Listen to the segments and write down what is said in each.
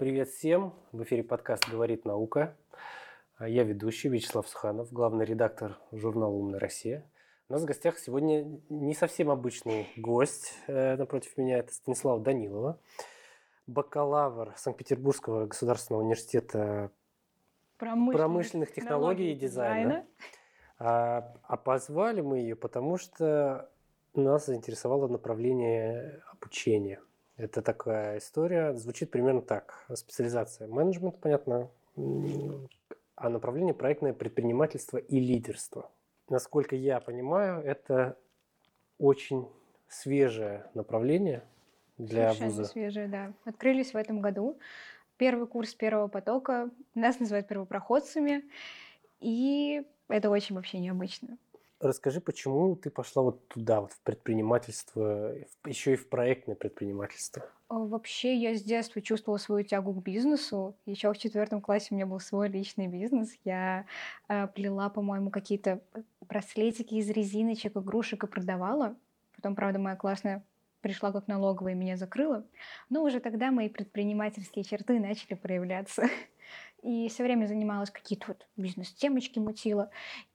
Привет всем! В эфире подкаст «Говорит наука». Я ведущий Вячеслав Суханов, главный редактор журнала «Умная Россия». У нас в гостях сегодня не совсем обычный гость э, напротив меня. Это Станислава Данилова, бакалавр Санкт-Петербургского государственного университета промышленных, промышленных технологий и дизайна. дизайна. А, а позвали мы ее, потому что нас заинтересовало направление обучения – это такая история, звучит примерно так. Специализация менеджмент, понятно, а направление проектное предпринимательство и лидерство. Насколько я понимаю, это очень свежее направление для Совершенно вуза. свежее, да. Открылись в этом году. Первый курс первого потока. Нас называют первопроходцами. И это очень вообще необычно. Расскажи, почему ты пошла вот туда, вот в предпринимательство, еще и в проектное предпринимательство? Вообще, я с детства чувствовала свою тягу к бизнесу. Еще в четвертом классе у меня был свой личный бизнес. Я э, плела, по-моему, какие-то браслетики из резиночек, игрушек и продавала. Потом, правда, моя классная пришла как налоговая и меня закрыла. Но уже тогда мои предпринимательские черты начали проявляться. И все время занималась какие-то вот бизнес-темочки мутила.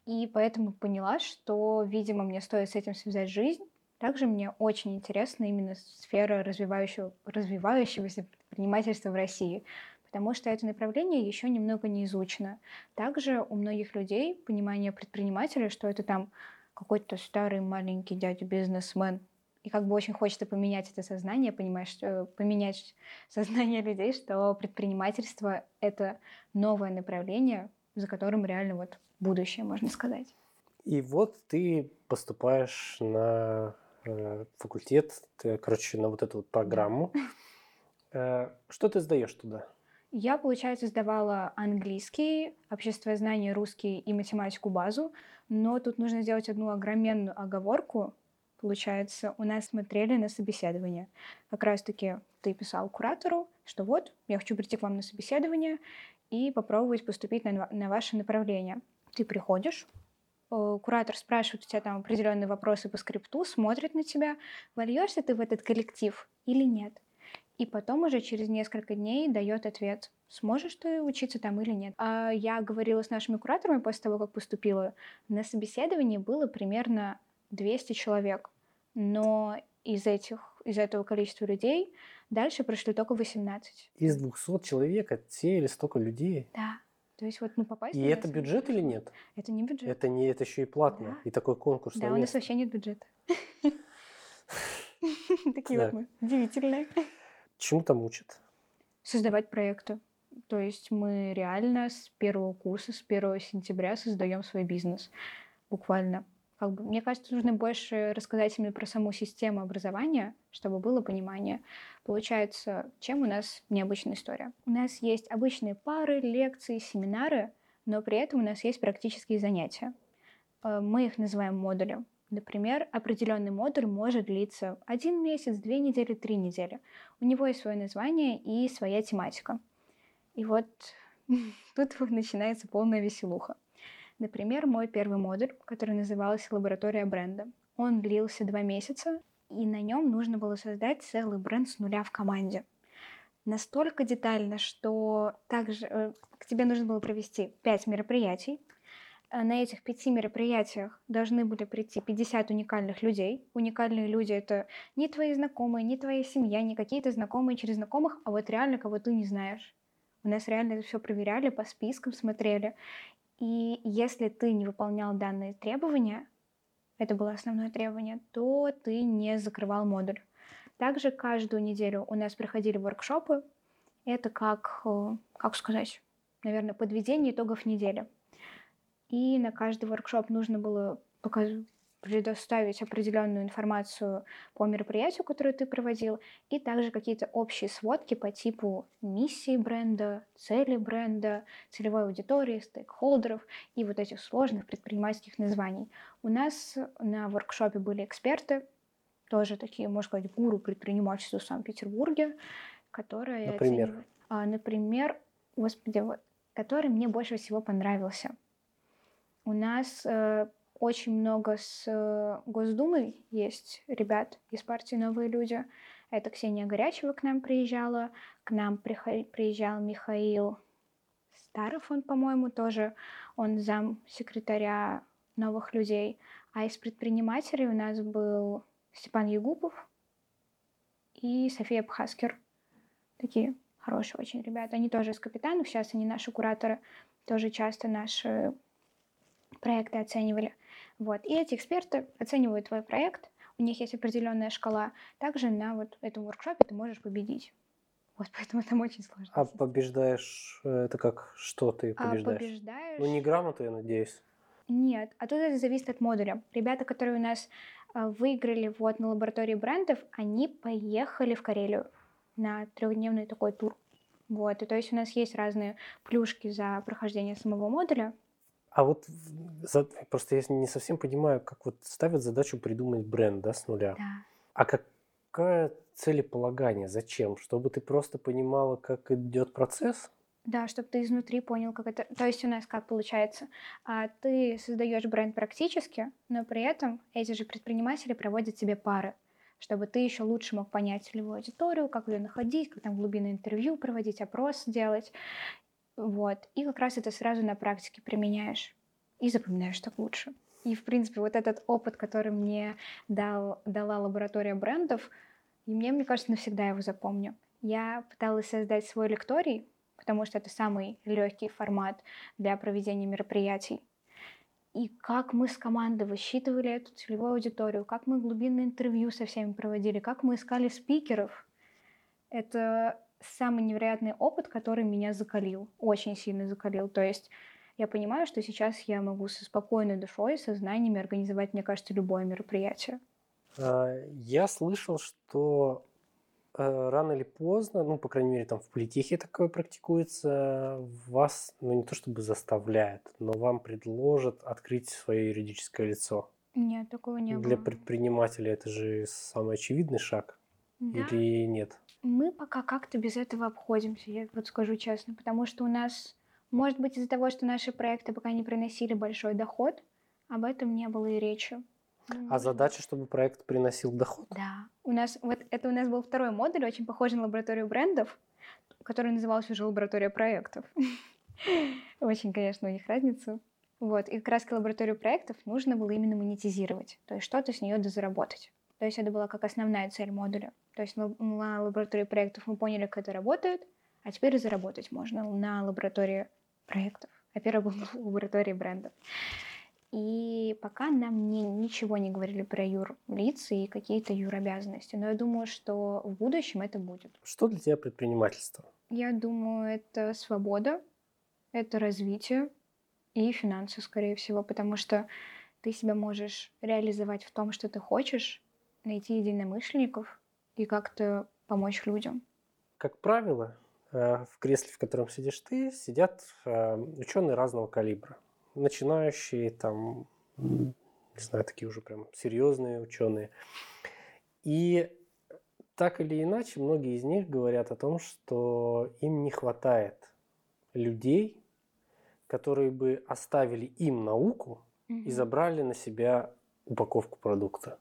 И поэтому поняла, что, видимо, мне стоит с этим связать жизнь. Также мне очень интересна именно сфера развивающего, развивающегося предпринимательства в России, потому что это направление еще немного не изучено. Также у многих людей понимание предпринимателя, что это там какой-то старый маленький дядя бизнесмен, и как бы очень хочется поменять это сознание, понимаешь, что, поменять сознание людей, что предпринимательство — это новое направление, за которым реально вот будущее, можно сказать. И вот ты поступаешь на э, факультет, ты, короче, на вот эту вот программу. Э, что ты сдаешь туда? Я, получается, сдавала английский, обществознание, русский и математику базу, но тут нужно сделать одну огроменную оговорку — получается, у нас смотрели на собеседование. Как раз-таки ты писал куратору, что вот, я хочу прийти к вам на собеседование и попробовать поступить на, на ваше направление. Ты приходишь, э, куратор спрашивает у тебя там определенные вопросы по скрипту, смотрит на тебя, вольешься ты в этот коллектив или нет. И потом уже через несколько дней дает ответ, сможешь ты учиться там или нет. А я говорила с нашими кураторами после того, как поступила. На собеседовании было примерно 200 человек. Но из, этих, из этого количества людей дальше прошли только 18. Из 200 человек отсеяли столько людей? Да. То есть вот ну попасть... И это бюджет или нет? Это не бюджет. Это не это еще и платно. Да. И такой конкурс. Да, у нас вообще нет бюджета. Такие вот мы. Удивительные. Чему там учат? Создавать проекты. То есть мы реально с первого курса, с 1 сентября создаем свой бизнес. Буквально как бы, мне кажется, нужно больше рассказать именно про саму систему образования, чтобы было понимание. Получается, чем у нас необычная история? У нас есть обычные пары, лекции, семинары, но при этом у нас есть практические занятия. Э, мы их называем модулем. Например, определенный модуль может длиться один месяц, две недели, три недели. У него есть свое название и своя тематика. И вот тут начинается полная веселуха. Например, мой первый модуль, который назывался «Лаборатория бренда». Он длился два месяца, и на нем нужно было создать целый бренд с нуля в команде. Настолько детально, что также э, к тебе нужно было провести пять мероприятий. Э, на этих пяти мероприятиях должны были прийти 50 уникальных людей. Уникальные люди — это не твои знакомые, не твоя семья, не какие-то знакомые через знакомых, а вот реально кого ты не знаешь. У нас реально это все проверяли, по спискам смотрели. И если ты не выполнял данные требования, это было основное требование, то ты не закрывал модуль. Также каждую неделю у нас проходили воркшопы. Это как, э, как сказать, наверное, подведение итогов недели. И на каждый воркшоп нужно было показывать предоставить определенную информацию по мероприятию, которое ты проводил, и также какие-то общие сводки по типу миссии бренда, цели бренда, целевой аудитории, стейкхолдеров и вот этих сложных предпринимательских названий. У нас на воркшопе были эксперты, тоже такие, можно сказать, гуру предпринимательства в Санкт-Петербурге, которые... Например? Оценивают, а, например, господи, который мне больше всего понравился. У нас э, очень много с Госдумой есть ребят из партии «Новые люди». Это Ксения Горячева к нам приезжала, к нам приезжал Михаил Старов, он, по-моему, тоже, он зам секретаря новых людей. А из предпринимателей у нас был Степан Егупов и София Пхаскер. Такие хорошие очень ребята. Они тоже из капитанов, сейчас они наши кураторы, тоже часто наши проекты оценивали. Вот. И эти эксперты оценивают твой проект, у них есть определенная шкала. Также на вот этом воркшопе ты можешь победить. Вот поэтому там очень сложно. А побеждаешь, э, это как, что ты а побеждаешь? А побеждаешь... Ну, не грамоту, я надеюсь. Нет, а тут это зависит от модуля. Ребята, которые у нас а, выиграли вот на лаборатории брендов, они поехали в Карелию на трехдневный такой тур. Вот, и то есть у нас есть разные плюшки за прохождение самого модуля. А вот просто я не совсем понимаю, как вот ставят задачу придумать бренд, да, с нуля. Да. А какая целеполагание? Зачем? Чтобы ты просто понимала, как идет процесс? Да, чтобы ты изнутри понял, как это... То есть у нас как получается? А, ты создаешь бренд практически, но при этом эти же предприниматели проводят тебе пары, чтобы ты еще лучше мог понять целевую аудиторию, как ее находить, как там глубинное интервью проводить, опрос делать. Вот. И как раз это сразу на практике применяешь и запоминаешь так лучше. И, в принципе, вот этот опыт, который мне дал, дала лаборатория брендов, и мне, мне кажется, навсегда его запомню. Я пыталась создать свой лекторий, потому что это самый легкий формат для проведения мероприятий. И как мы с командой высчитывали эту целевую аудиторию, как мы глубинное интервью со всеми проводили, как мы искали спикеров. Это самый невероятный опыт, который меня закалил, очень сильно закалил. То есть я понимаю, что сейчас я могу со спокойной душой, со знаниями организовать, мне кажется, любое мероприятие. А, я слышал, что Э, рано или поздно, ну, по крайней мере, там в политехе такое практикуется, вас, ну, не то чтобы заставляют, но вам предложат открыть свое юридическое лицо. Нет, такого не Для было. Для предпринимателя это же самый очевидный шаг. Да. Или нет? Мы пока как-то без этого обходимся, я вот скажу честно, потому что у нас, может быть, из-за того, что наши проекты пока не приносили большой доход, об этом не было и речи. А задача, чтобы проект приносил доход? Да. У нас вот это у нас был второй модуль, очень похожий на лабораторию брендов, который назывался уже лаборатория проектов. Очень, конечно, у них разница. Вот. И как раз лабораторию проектов нужно было именно монетизировать, то есть что-то с нее дозаработать. То есть это была как основная цель модуля. То есть на лаборатории проектов мы поняли, как это работает, а теперь заработать можно на лаборатории проектов. А первая была лаборатория брендов. И пока нам не, ничего не говорили про юрлицы и какие-то юробязанности. Но я думаю, что в будущем это будет. Что для тебя предпринимательство? Я думаю, это свобода, это развитие и финансы, скорее всего, потому что ты себя можешь реализовать в том, что ты хочешь, найти единомышленников и как-то помочь людям. Как правило, э, в кресле, в котором сидишь ты, сидят э, ученые разного калибра начинающие, там, не знаю, такие уже прям серьезные ученые. И так или иначе, многие из них говорят о том, что им не хватает людей, которые бы оставили им науку и забрали на себя упаковку продукта.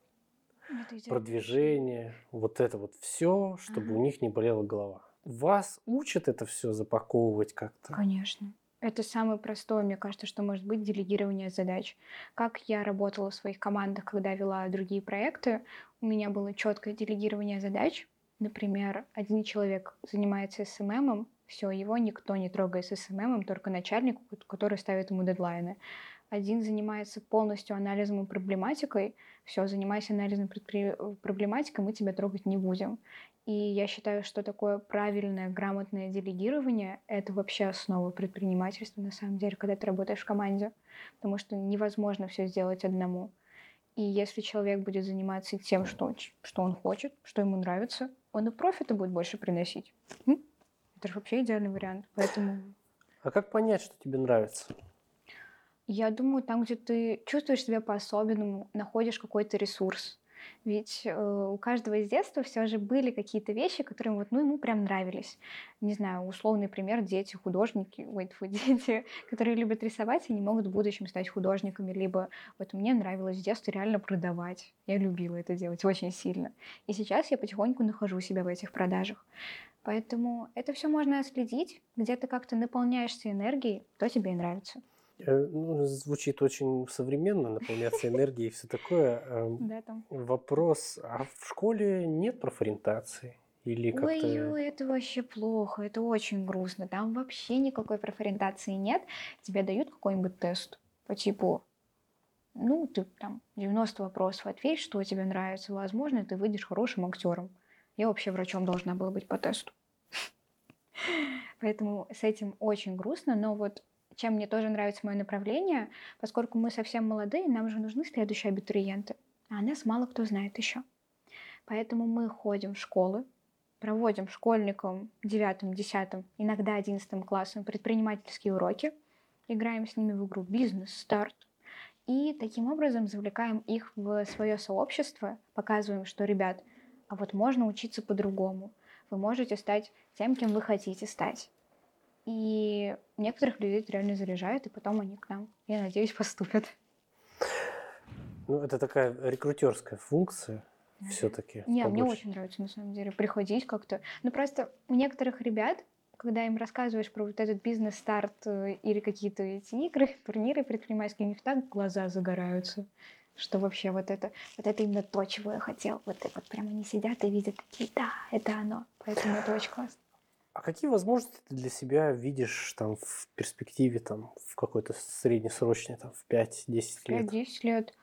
Продвижение, вот это вот все, чтобы ага. у них не болела голова. Вас учат это все запаковывать как-то? Конечно. Это самое простое, мне кажется, что может быть делегирование задач. Как я работала в своих командах, когда вела другие проекты, у меня было четкое делегирование задач. Например, один человек занимается SMM ом, все, его никто не трогает с SMM ом, только начальник, который ставит ему дедлайны. Один занимается полностью анализом и проблематикой, все, занимайся анализом проблематикой, мы тебя трогать не будем. И я считаю, что такое правильное, грамотное делегирование — это вообще основа предпринимательства, на самом деле, когда ты работаешь в команде. Потому что невозможно все сделать одному. И если человек будет заниматься тем, что, что он хочет, что ему нравится, он и профита будет больше приносить. Это же вообще идеальный вариант. Поэтому... А как понять, что тебе нравится? Я думаю, там, где ты чувствуешь себя по-особенному, находишь какой-то ресурс. Ведь э, у каждого из детства все же были какие-то вещи, которые вот, ну, ему прям нравились. Не знаю, условный пример, дети, художники, ой, тьфу, дети, которые любят рисовать и не могут в будущем стать художниками, либо вот мне нравилось в детстве реально продавать. Я любила это делать очень сильно. И сейчас я потихоньку нахожу себя в этих продажах. Поэтому это все можно отследить, где ты как-то наполняешься энергией, то тебе и нравится. Э, ну, звучит очень современно, наполняться энергией и все такое. Эм, Да, там. Вопрос, а в школе нет профориентации? Или как-то... Ой-ой, это вообще плохо, это очень грустно. Там вообще никакой профориентации нет. Тебе дают какой-нибудь тест по типу, ну, ты там 90 вопросов ответь, что тебе нравится. Возможно, ты выйдешь хорошим актером. Я вообще врачом должна была быть по тесту. Поэтому с этим очень грустно, но вот чем мне тоже нравится мое направление, поскольку мы совсем молодые, нам же нужны следующие абитуриенты, а нас мало кто знает еще. Поэтому мы ходим в школы, проводим школьникам 9, 10, иногда 11 классом предпринимательские уроки, играем с ними в игру «Бизнес-старт», и таким образом завлекаем их в свое сообщество, показываем, что, ребят, а вот можно учиться по-другому. Вы можете стать тем, кем вы хотите стать. И некоторых людей это реально заряжает, и потом они к нам, я надеюсь, поступят. Ну, это такая рекрутерская функция все-таки. Не, мне очень нравится, на самом деле, приходить как-то. Ну, просто у некоторых ребят, когда им рассказываешь про вот этот бизнес-старт э, или какие-то эти игры, турниры предпринимательские, у них так глаза загораются, что вообще вот это, вот это именно то, чего я хотел. Вот, вот прямо они сидят и видят такие, да, это оно. Поэтому это очень классно. А какие возможности ты для себя видишь там в перспективе, там, в какой-то среднесрочной, там, в 5-10 лет? 5-10 лет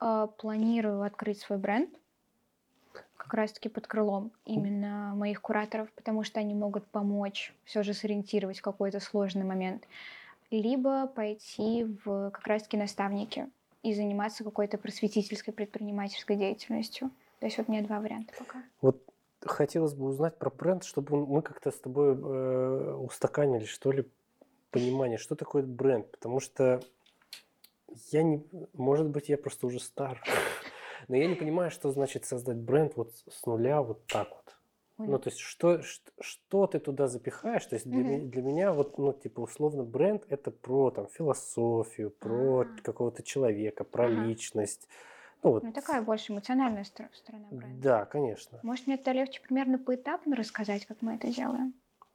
э, планирую открыть свой бренд, как раз-таки под крылом именно моих кураторов, потому что они могут помочь все же сориентировать какой-то сложный момент. Либо пойти в как раз-таки наставники и заниматься какой-то просветительской предпринимательской деятельностью. То есть вот у меня два варианта пока. Вот хотелось бы узнать про бренд, чтобы мы как-то с тобой э, устаканили, что ли, понимание, что такое бренд. Потому что я не... Может быть, я просто уже стар. Но я не понимаю, что значит создать бренд вот с нуля вот так вот. Понял. Ну, то есть, что, что, что ты туда запихаешь? То есть, для, ме- для меня, вот, ну, типа, условно, бренд – это про, там, философию, про А. какого-то человека, про Ага. личность. Ну, вот, Ну, такая больше эмоциональная стор- сторона бренда. да, конечно. Может, мне это легче примерно поэтапно рассказать, как мы это делаем?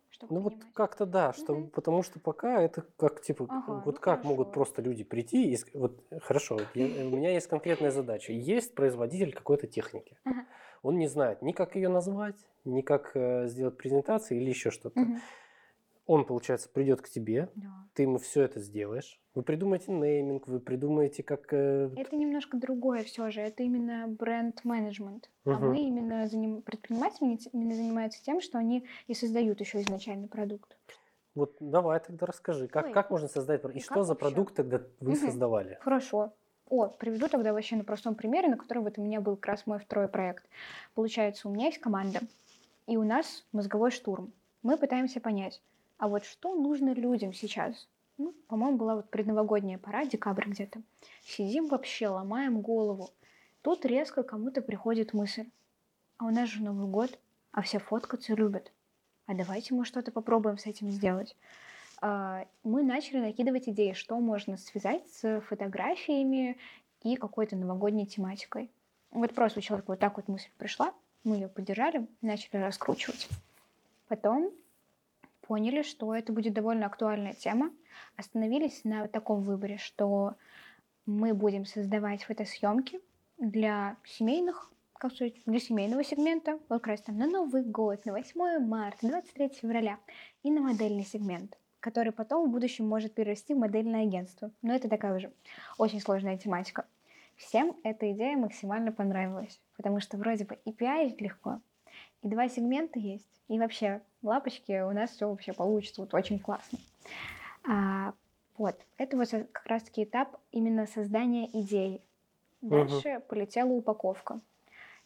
Чтобы Ну вот понимать? как-то да, что, Мгм. потому что пока это как типа, Ага, вот ну как могут хорошо. просто люди прийти и вот хорошо, вот я- у меня есть конкретная задача, есть производитель какой-то техники, Ага. он не знает ни как ее назвать, ни как э, сделать презентацию или еще что-то. Мгм. Он получается придет к тебе, Да. ты ему все это сделаешь, вы придумаете нейминг, вы придумаете как э, Это немножко другое все же. Это именно бренд-менеджмент. А Мгм. мы именно заним... предприниматели именно занимаются тем, что они и создают еще изначальный продукт. вот давай тогда расскажи, как Ой, как можно создать и и что как за вообще? продукт тогда вы Мгм. создавали? Хорошо. О, приведу тогда вообще на простом примере, на котором вот у меня был как раз мой второй проект. Получается, у меня есть команда, и у нас мозговой штурм. Мы пытаемся понять, а вот что нужно людям сейчас? Ну, по-моему, была вот предновогодняя пора, декабрь где-то. Сидим вообще, ломаем голову. Тут резко кому-то приходит мысль. А у нас же Новый год, а все фоткаться любят. А давайте мы что-то попробуем с этим сделать. А, Мы начали накидывать идеи, что можно связать с фотографиями и какой-то новогодней тематикой. Вот просто у человека вот так вот мысль пришла, мы ее поддержали, начали раскручивать. Потом поняли, что это будет довольно актуальная тема, остановились на таком выборе, что мы будем создавать фотосъемки для семейных, как сказать, для семейного сегмента, вот как раз там на Новый год, на 8 марта, 23 февраля, и на модельный сегмент, который потом в будущем может перерасти в модельное агентство. Но это такая уже очень сложная тематика. Всем эта идея максимально понравилась, потому что вроде бы и пиарить легко, и два сегмента есть, и вообще лапочки у нас все вообще получится, вот очень классно. А, вот, это вот как раз-таки этап именно создания идеи. Дальше полетела упаковка.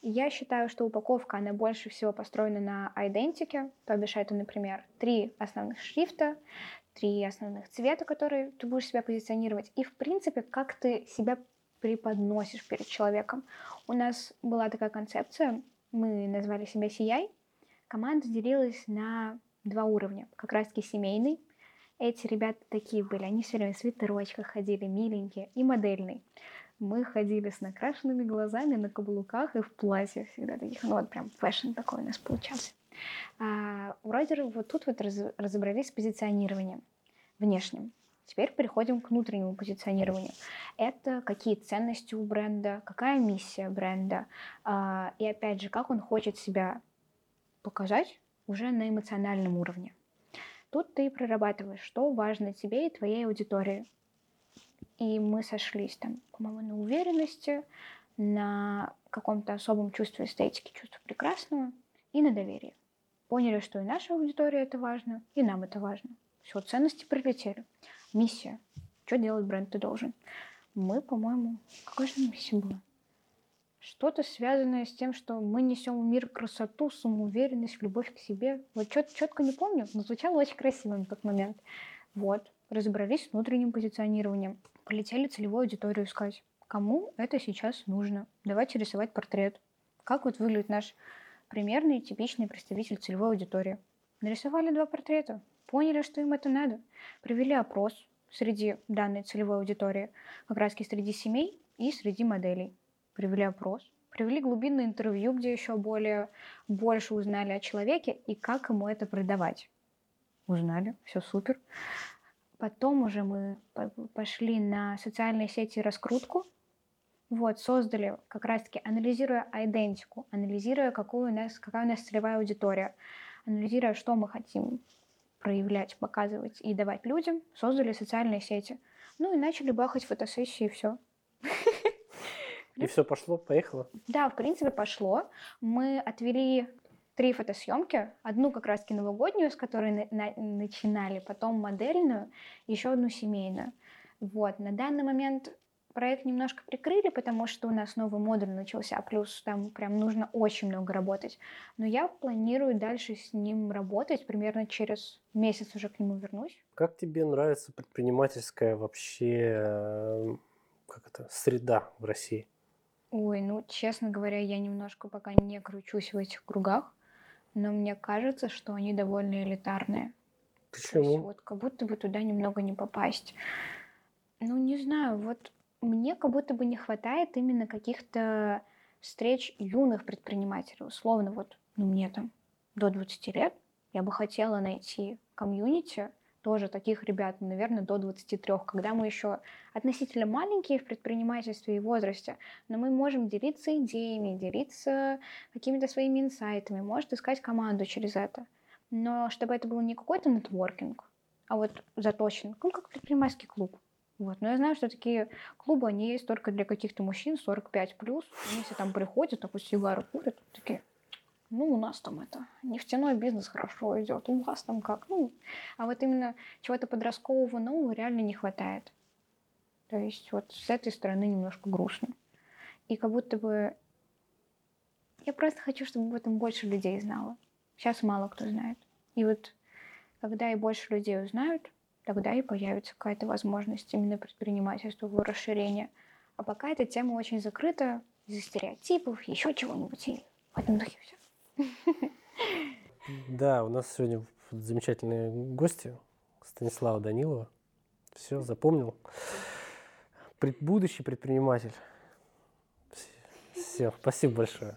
И Я считаю, что упаковка, она больше всего построена на идентике, то бишь это, например, три основных шрифта, три основных цвета, которые ты будешь себя позиционировать, и, в принципе, как ты себя преподносишь перед человеком. У нас была такая концепция, мы назвали себя CI. Команда делилась на два уровня, как раз-таки семейный. Эти ребята такие были, они все время в свитерочках ходили, миленькие, и модельный. Мы ходили с накрашенными глазами на каблуках и в платье всегда таких, ну вот прям fashion такой у нас получался. А у Родера вот тут вот раз, разобрались с позиционированием внешним. Теперь переходим к внутреннему позиционированию. Это какие ценности у бренда, какая миссия бренда, а, и опять же, как он хочет себя показать уже на эмоциональном уровне. Тут ты прорабатываешь, что важно тебе и твоей аудитории. И мы сошлись там, по-моему, на уверенности, на каком-то особом чувстве эстетики, чувстве прекрасного и на доверии. Поняли, что и наша аудитория это важно, и нам это важно. Все, ценности прилетели. Миссия. Что делать бренд ты должен? Мы, по-моему, какая же миссия была? Что-то связанное с тем, что мы несем в мир красоту, самоуверенность, любовь к себе. Вот чет- четко не помню, но звучало очень красиво на тот момент. Вот, разобрались с внутренним позиционированием. Полетели целевую аудиторию искать. Кому это сейчас нужно? Давайте рисовать портрет. Как вот выглядит наш примерный, типичный представитель целевой аудитории? Нарисовали два портрета, поняли, что им это надо, провели опрос среди данной целевой аудитории, как раз среди семей и среди моделей. Провели опрос, провели глубинное интервью, где еще более, больше узнали о человеке и как ему это продавать. Узнали, все супер. Потом уже мы пошли на социальные сети раскрутку, вот, создали как раз-таки, анализируя идентику, анализируя, какую у нас, какая у нас целевая аудитория, анализируя, что мы хотим проявлять, показывать и давать людям, создали социальные сети. Ну и начали бахать фотосессии, и все. И все пошло, поехало? Да, в принципе, пошло. Мы отвели три фотосъемки. Одну как раз-таки новогоднюю, с которой на- на- начинали, потом модельную, еще одну семейную. Вот. На данный момент проект немножко прикрыли, потому что у нас новый модуль начался, плюс там прям нужно очень много работать. Но я планирую дальше с ним работать, примерно через месяц уже к нему вернусь. Как тебе нравится предпринимательская вообще э, как это, среда в России? Ой, ну, честно говоря, я немножко пока не кручусь в этих кругах, но мне кажется, что они довольно элитарные. Почему? вот как будто бы туда немного не попасть. Ну, не знаю, вот мне как будто бы не хватает именно каких-то встреч юных предпринимателей. Условно, вот, ну, мне там до 20 лет, я бы хотела найти комьюнити, тоже таких ребят, наверное, до 23, когда мы еще относительно маленькие в предпринимательстве и возрасте, но мы можем делиться идеями, делиться какими-то своими инсайтами, может искать команду через это. Но чтобы это был не какой-то нетворкинг, а вот заточен, ну, как предпринимательский клуб. Вот. Но я знаю, что такие клубы, они есть только для каких-то мужчин 45 плюс. Они все там приходят, такую сигару курят, такие, ну, у нас там это, нефтяной бизнес хорошо идет, у вас там как, ну, а вот именно чего-то подросткового нового реально не хватает. То есть вот с этой стороны немножко грустно. И как будто бы я просто хочу, чтобы об этом больше людей знало. Сейчас мало кто знает. И вот когда и больше людей узнают, тогда и появится какая-то возможность именно предпринимательства, его расширения. А пока эта тема очень закрыта из-за стереотипов, еще чего-нибудь, и в этом духе все. Да, у нас сегодня замечательные гости. Станислава Данилова. Все, запомнил. Пред, будущий предприниматель. Все, спасибо большое.